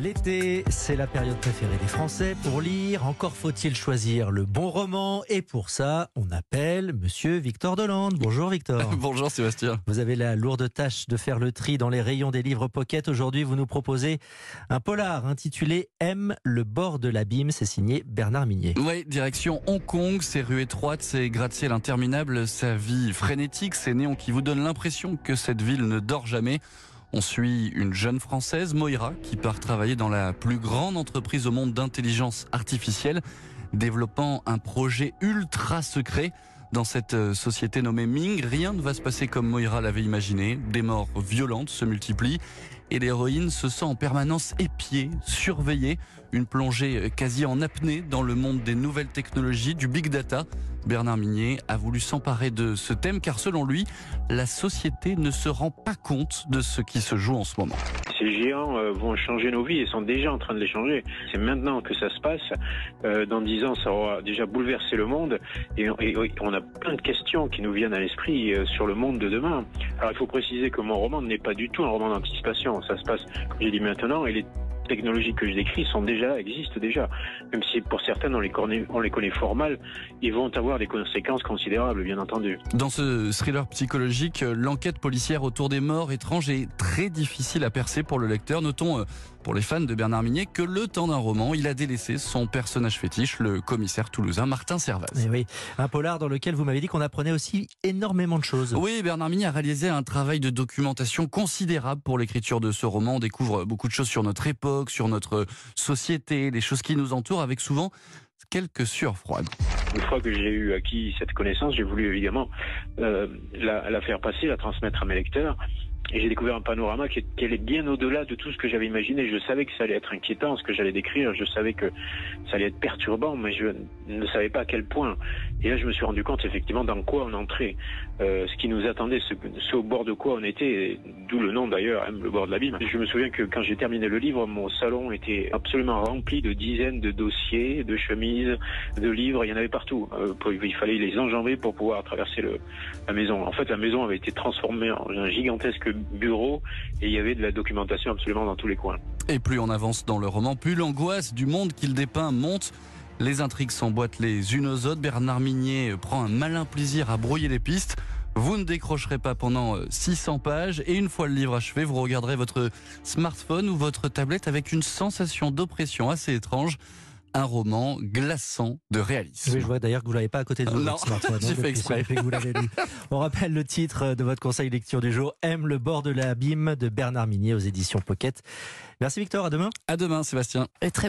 L'été, c'est la période préférée des Français pour lire. Encore faut-il choisir le bon roman. Et pour ça, on appelle Monsieur Victor Delande. Bonjour Victor. Bonjour Sébastien. Vous avez la lourde tâche de faire le tri dans les rayons des livres pocket. Aujourd'hui, vous nous proposez un polar intitulé M, le bord de l'abîme. C'est signé Bernard Minier. Oui, direction Hong Kong. Ses rues étroites, ses gratte-ciel interminables, sa vie frénétique, ces néons qui vous donnent l'impression que cette ville ne dort jamais. On suit une jeune Française, Moira, qui part travailler dans la plus grande entreprise au monde d'intelligence artificielle, développant un projet ultra secret. Dans cette euh, société nommée Ming, rien ne va se passer comme Moira l'avait imaginé. Des morts violentes se multiplient et l'héroïne se sent en permanence épiée, surveillée. Une plongée euh, quasi en apnée dans le monde des nouvelles technologies, du big data. Bernard Minier a voulu s'emparer de ce thème car selon lui, la société ne se rend pas compte de ce qui se joue en ce moment. Ces géants euh, vont changer nos vies et sont déjà en train de les changer. C'est maintenant que ça se passe. Euh, dans dix ans, ça aura déjà bouleversé le monde et, on a plein de questions qui nous viennent à l'esprit sur le monde de demain. Alors il faut préciser que mon roman n'est pas du tout un roman d'anticipation. Ça se passe, comme j'ai dit maintenant, et les technologies que je décris sont déjà, existent déjà. Même si pour certaines on les connaît, on les connaît fort mal, ils vont avoir des conséquences considérables, bien entendu. Dans ce thriller psychologique, l'enquête policière autour des morts étranges est très difficile à percer pour le lecteur. Notons euh, pour les fans de Bernard Minier que le temps d'un roman, il a délaissé son personnage fétiche, le commissaire toulousain Martin Servaz. Et eh oui, un polar dans lequel vous m'avez dit qu'on apprenait aussi énormément de choses. Oui, Bernard Minier a réalisé un travail de documentation considérable pour l'écriture de ce roman. On découvre beaucoup de choses sur notre époque, sur notre société, les choses qui nous entourent, avec souvent quelques sueurs froides. Une fois que j'ai eu acquis cette connaissance, j'ai voulu évidemment euh, la, la, faire passer, la transmettre à mes lecteurs. Et j'ai découvert un panorama qui, qui allait bien au-delà de tout ce que j'avais imaginé. Je savais que ça allait être inquiétant, ce que j'allais décrire. Je savais que ça allait être perturbant, mais je ne savais pas à quel point. Et là, je me suis rendu compte effectivement dans quoi on entrait, euh, ce qui nous attendait, ce, ce, au bord de quoi on était, d'où le nom d'ailleurs, hein, le bord de l'abîme. Je me souviens que quand j'ai terminé le livre, mon salon était absolument rempli de dizaines de dossiers, de chemises, de livres. Il y en avait partout. Euh, il fallait les enjamber pour pouvoir traverser le, la maison. En fait, la maison avait été transformée en un gigantesque bureau et il y avait de la documentation absolument dans tous les coins. Et plus on avance dans le roman, plus l'angoisse du monde qu'il dépeint monte. Les intrigues s'emboîtent les unes aux autres. Bernard Minier prend un malin plaisir à brouiller les pistes. Vous ne décrocherez pas pendant 600 pages et une fois le livre achevé, vous regarderez votre smartphone ou votre tablette avec une sensation d'oppression assez étrange un roman glaçant de réalisme. Oui, je vois d'ailleurs que vous l'avez pas à côté de vous. Non, j'ai fait exprès. Que vous lu. On rappelle le titre de votre conseil lecture du jour, Aime le bord de l'abîme de Bernard Minier aux éditions Pocket. Merci Victor, à demain. À demain Sébastien. Et très